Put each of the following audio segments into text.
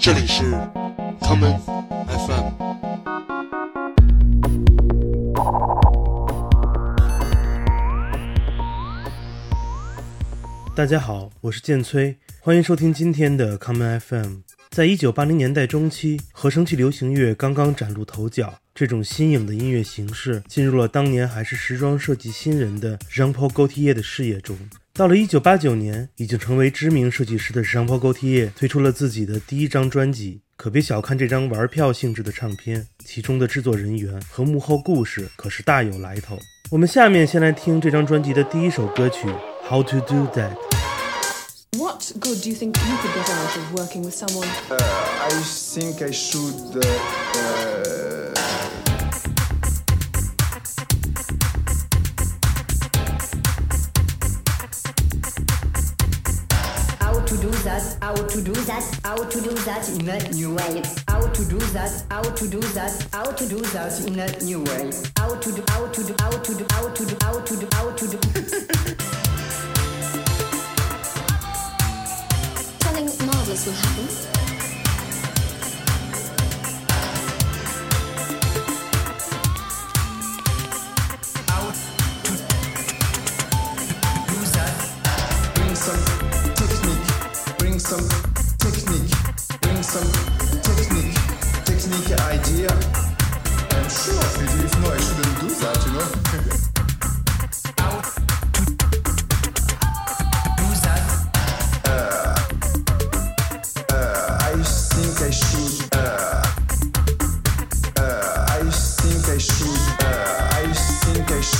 这里是 common FM。大家好，我是建崔，欢迎收听今天的 common FM。在一九八零年代中期，合成器流行乐刚刚崭露头角，这种新颖的音乐形式进入了当年还是时装设计新人的 Jean-Paul Gaultier 的视野中。到了一九八九年，已经成为知名设计师的 Jean-Paul Gaultier 推出了自己的第一张专辑。可别小看这张玩票性质的唱片，其中的制作人员和幕后故事可是大有来头。我们下面先来听这张专辑的第一首歌曲《How to Do That》。What good do you think you could get out of working with someone? I think I should. Uh, uh, how to do that, how to do that in a new way. How to do that, how to do that, how to do that in a new way. How to do, how to do, how to do, how to do, how to do, how to do. Something marvelous will happen.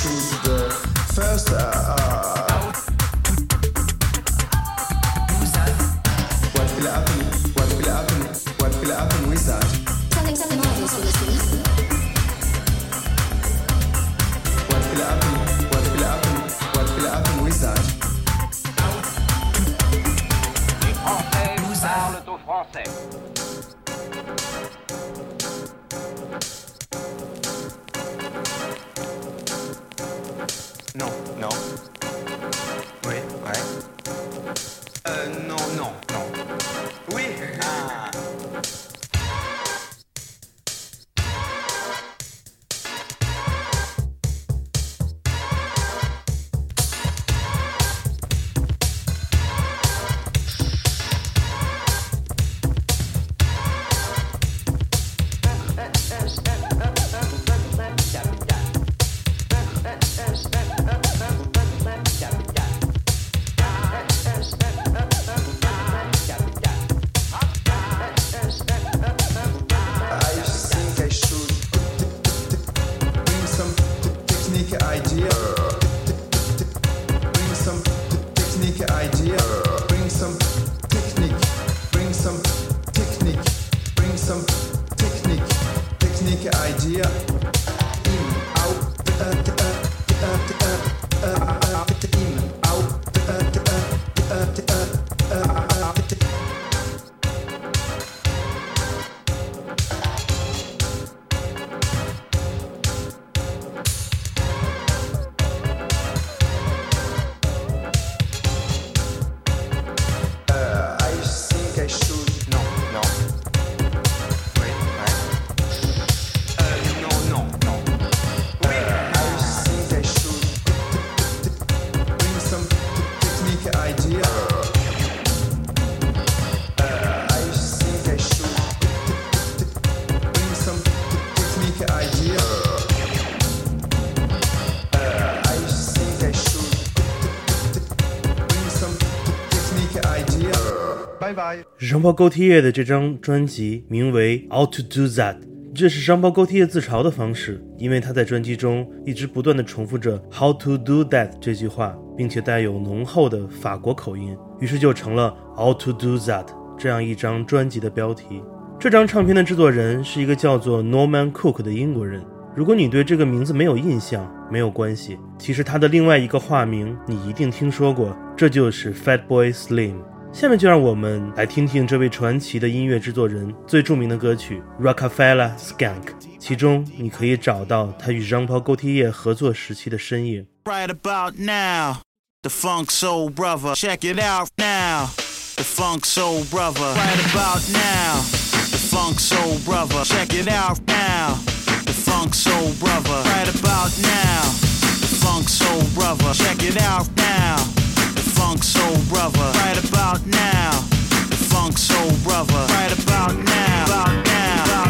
Think I should. Uh, first. Uh, uh, Bye bye. 让包 Gaultier 的这张专辑名为《How to Do That》，这是让包 Gaultier 自嘲的方式，因为他在专辑中一直不断的重复着 “How to do that” 这句话，并且带有浓厚的法国口音，于是就成了 “How to Do That” 这样一张专辑的标题。这张唱片的制作人是一个叫做 Norman Cook 的英国人。如果你对这个名字没有印象，没有关系，其实他的另外一个化名你一定听说过，这就是 Fatboy Slim。下面就让我们来听听这位传奇的音乐制作人最着名的歌曲《Rockefeller Skank》，其中你可以找到他与 Jean-Paul Gaultier 合作时期的身影。 right about now. The Funk Soul Brother. Check it out now. The Funk Soul Brother. Right about now. The Funk Soul Brother. Check it out now. The Funk Soul Brother. Right about now. The Funk Soul Brother. Check it out now. Funk Soul Brother. Right about now. The Funk Soul Brother. Right about now. About now. About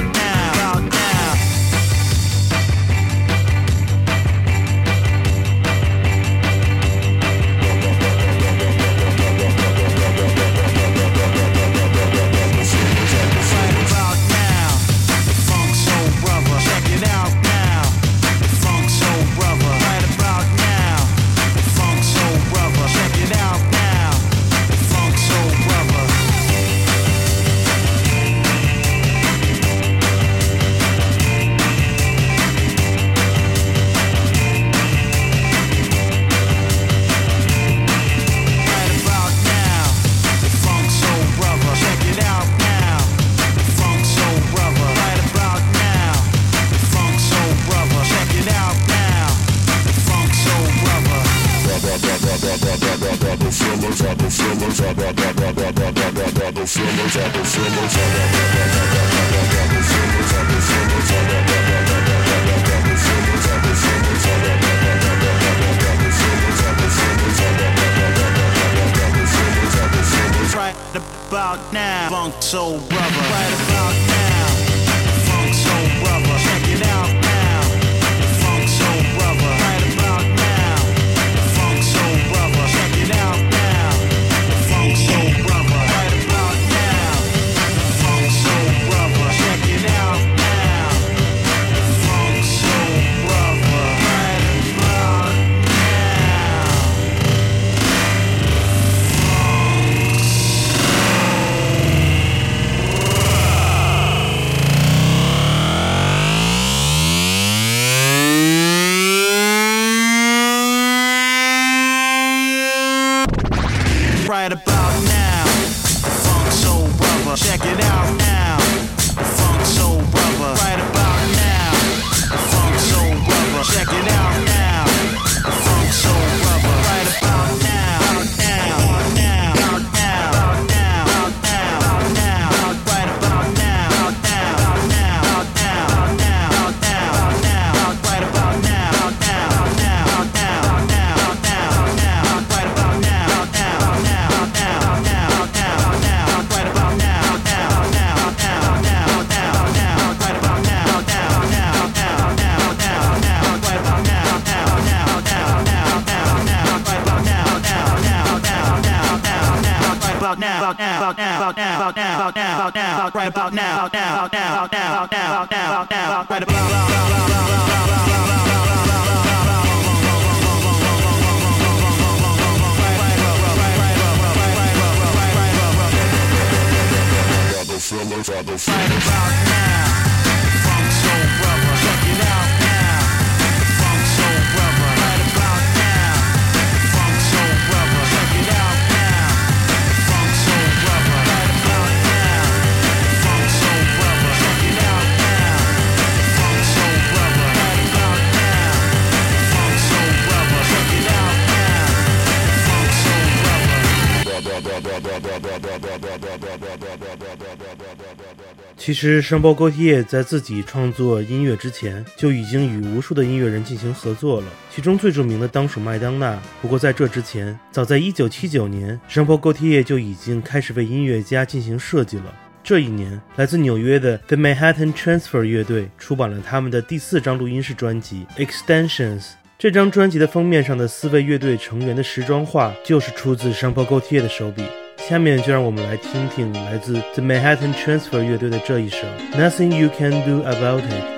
so about now, now, now, now, now, now, now, right about now. Filler, right about now. 其实山包高梯叶在自己创作音乐之前，就已经与无数的音乐人进行合作了，其中最著名的当属麦当娜。不过在这之前，早在1979年，山包高梯叶就已经开始为音乐家进行设计了。这一年，来自纽约的 The Manhattan Transfer 乐队出版了他们的第四张录音室专辑《Extensions》。这张专辑的封面上的四位乐队成员的时装画，就是出自双胞高梯叶的手笔。下面就让我们来听听来自 The Manhattan Transfer 乐队的这一首《Nothing You Can Do About It》。 It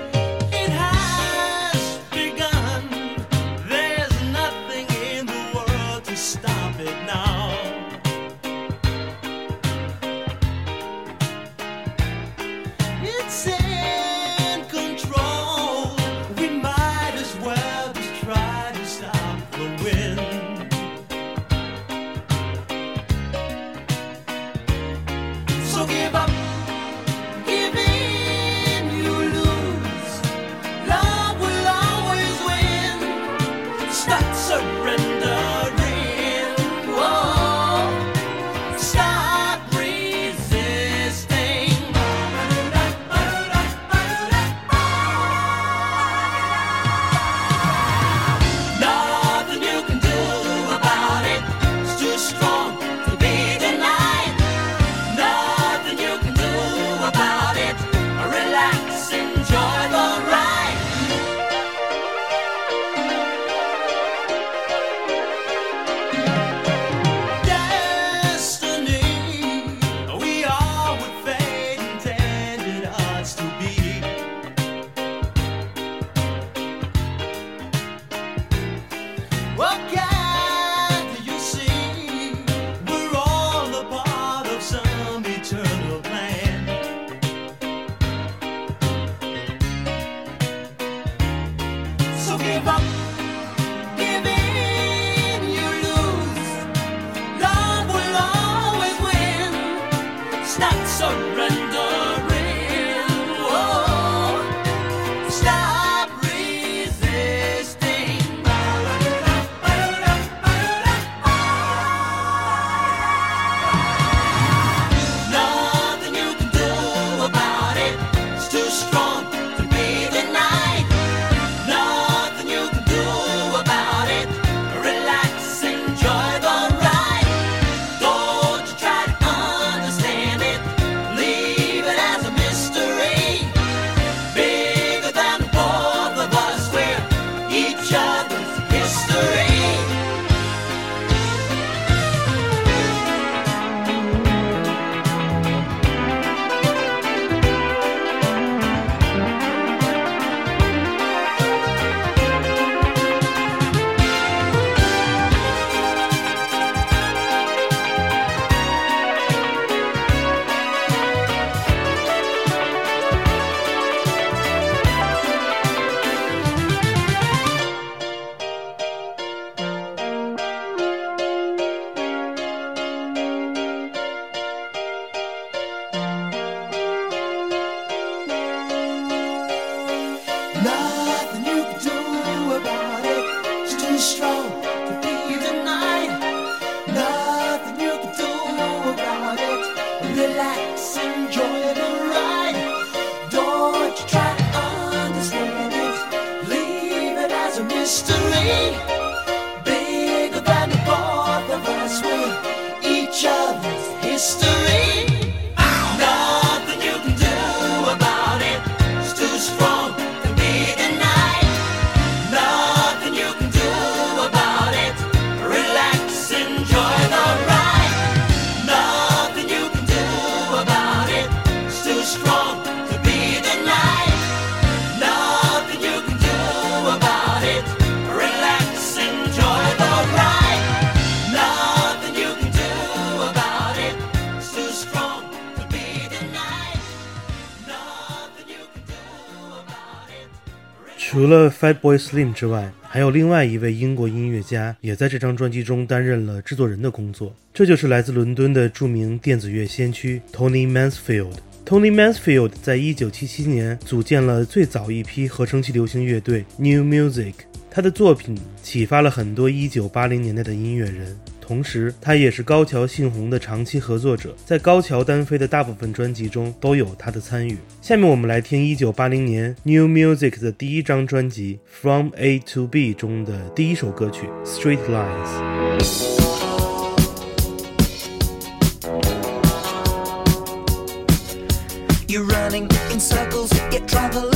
Won't try to understand it? Leave it as a mystery. Bigger than the both of us with each other's history. 除了 Fatboy Slim 之外，还有另外一位英国音乐家也在这张专辑中担任了制作人的工作，这就是来自伦敦的著名电子乐先驱 Tony Mansfield。Tony Mansfield 在一九七七年组建了最早一批合成器流行乐队 New Music，他的作品启发了很多一九八零年代的音乐人。同时，他也是高桥幸宏的长期合作者，在高桥单飞的大部分专辑中都有他的参与。下面我们来听一九八零年 New Music 的第一张专辑《From A to B》中的第一首歌曲《Straight Lines》。You're running in circles, yet traveling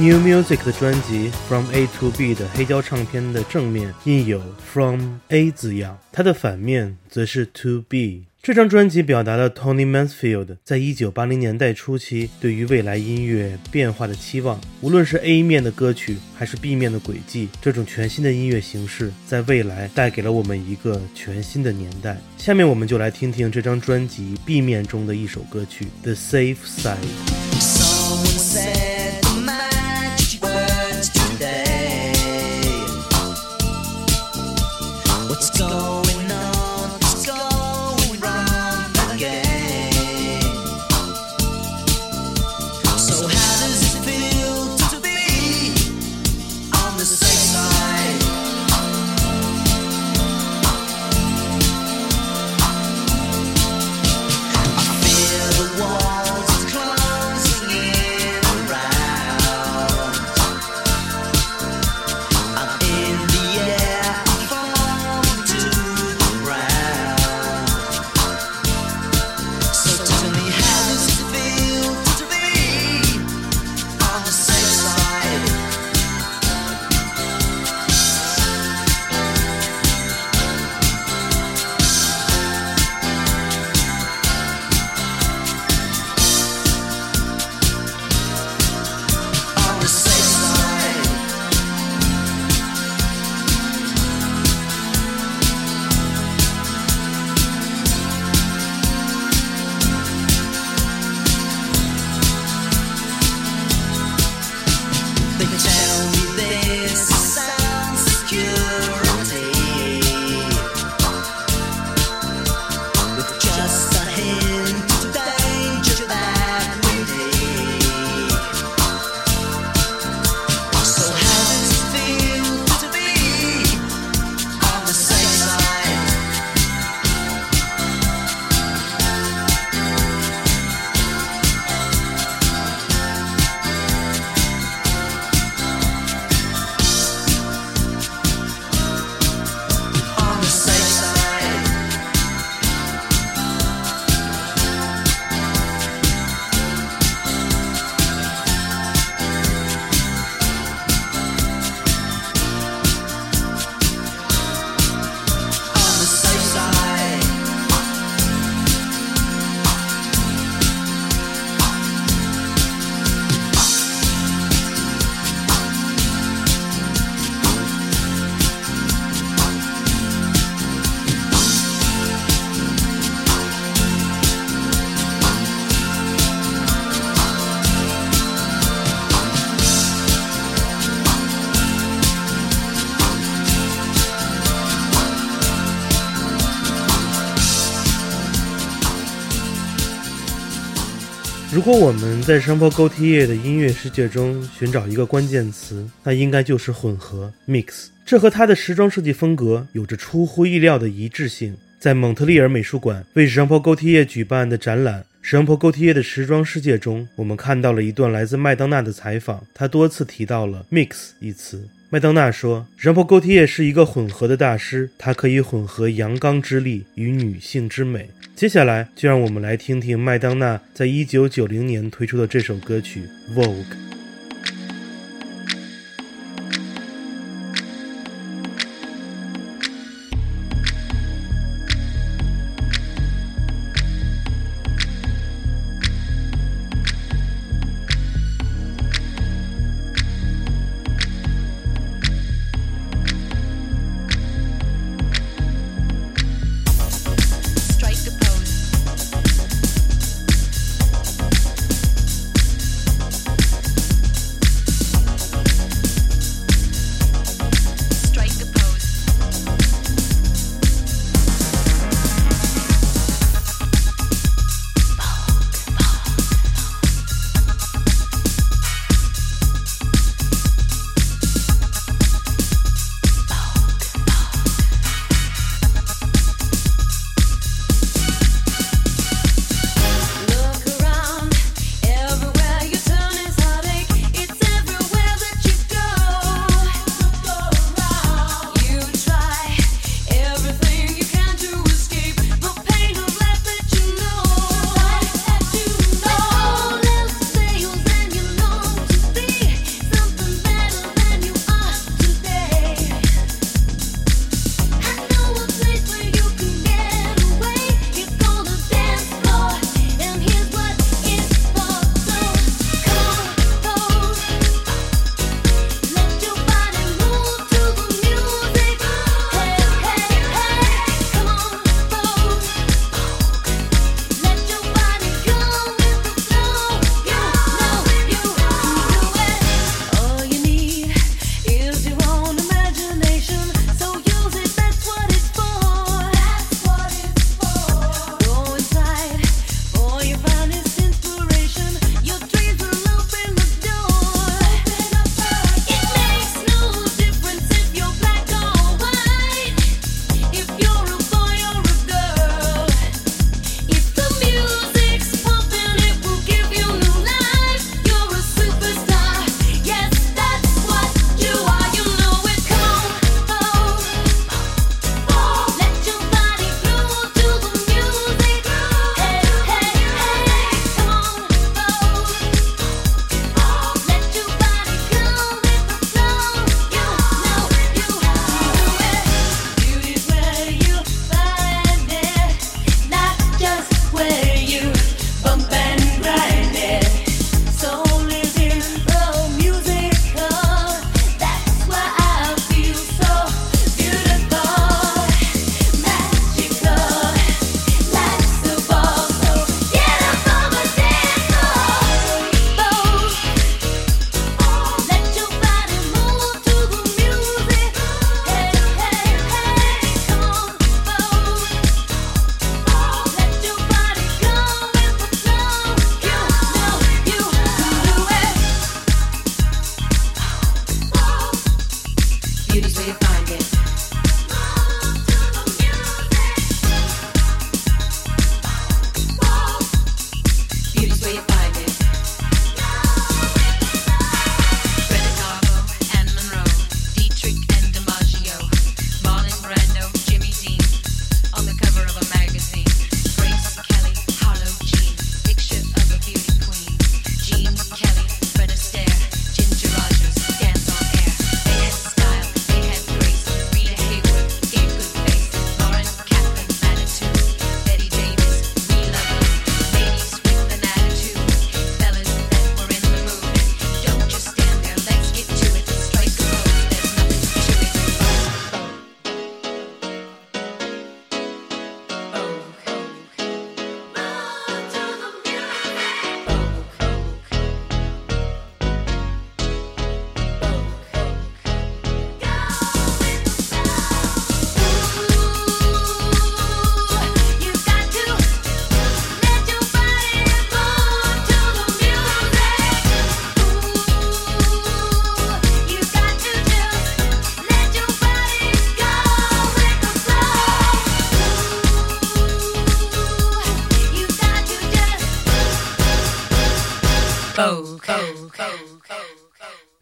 New Music 的专辑《From A to B》的黑胶唱片的正面印有 From A 字样，它的反面则是 To B。这张专辑表达了 Tony Mansfield 在一九八零年代初期对于未来音乐变化的期望。无论是 A 面的歌曲，还是 B 面的轨迹，这种全新的音乐形式在未来带给了我们一个全新的年代。下面我们就来听听这张专辑 B 面中的一首歌曲《The Safe Side》。如果我们在山坡沟梯叶的音乐世界中寻找一个关键词，那应该就是混合 （mix）。这和他的时装设计风格有着出乎意料的一致性。在蒙特利尔美术馆为山坡沟梯叶举办的展览《山坡沟梯叶的时装世界》中，我们看到了一段来自麦当娜的采访，他多次提到了 “mix” 一词。麦当娜说：“山坡沟梯叶是一个混合的大师，他可以混合阳刚之力与女性之美。”接下来，就让我们来听听麦当娜在一九九零年推出的这首歌曲《Vogue》。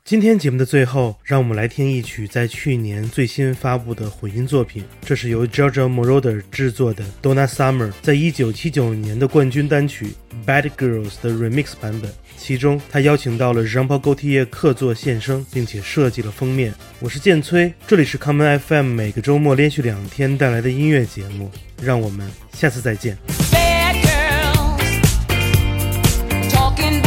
今天节目的最后，让我们来听一曲在去年最新发布的混音作品，这是由 George Moroder 制作的 Donna Summer 在一九七九年的冠军单曲《Bad Girls》的 remix 版本。其中，他邀请到了 Jean-Paul Gaultier 客座献声，并且设计了封面。我是建崔，这里是 Common FM，每个周末连续两天带来的音乐节目，让我们下次再见。Bad girls, talking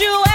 you